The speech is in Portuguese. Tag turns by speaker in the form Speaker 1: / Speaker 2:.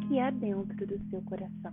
Speaker 1: que há dentro do seu coração.